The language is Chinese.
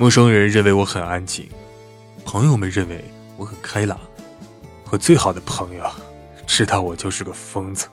陌生人认为我很安静。朋友们认为我很开朗。我最好的朋友知道我就是个疯子。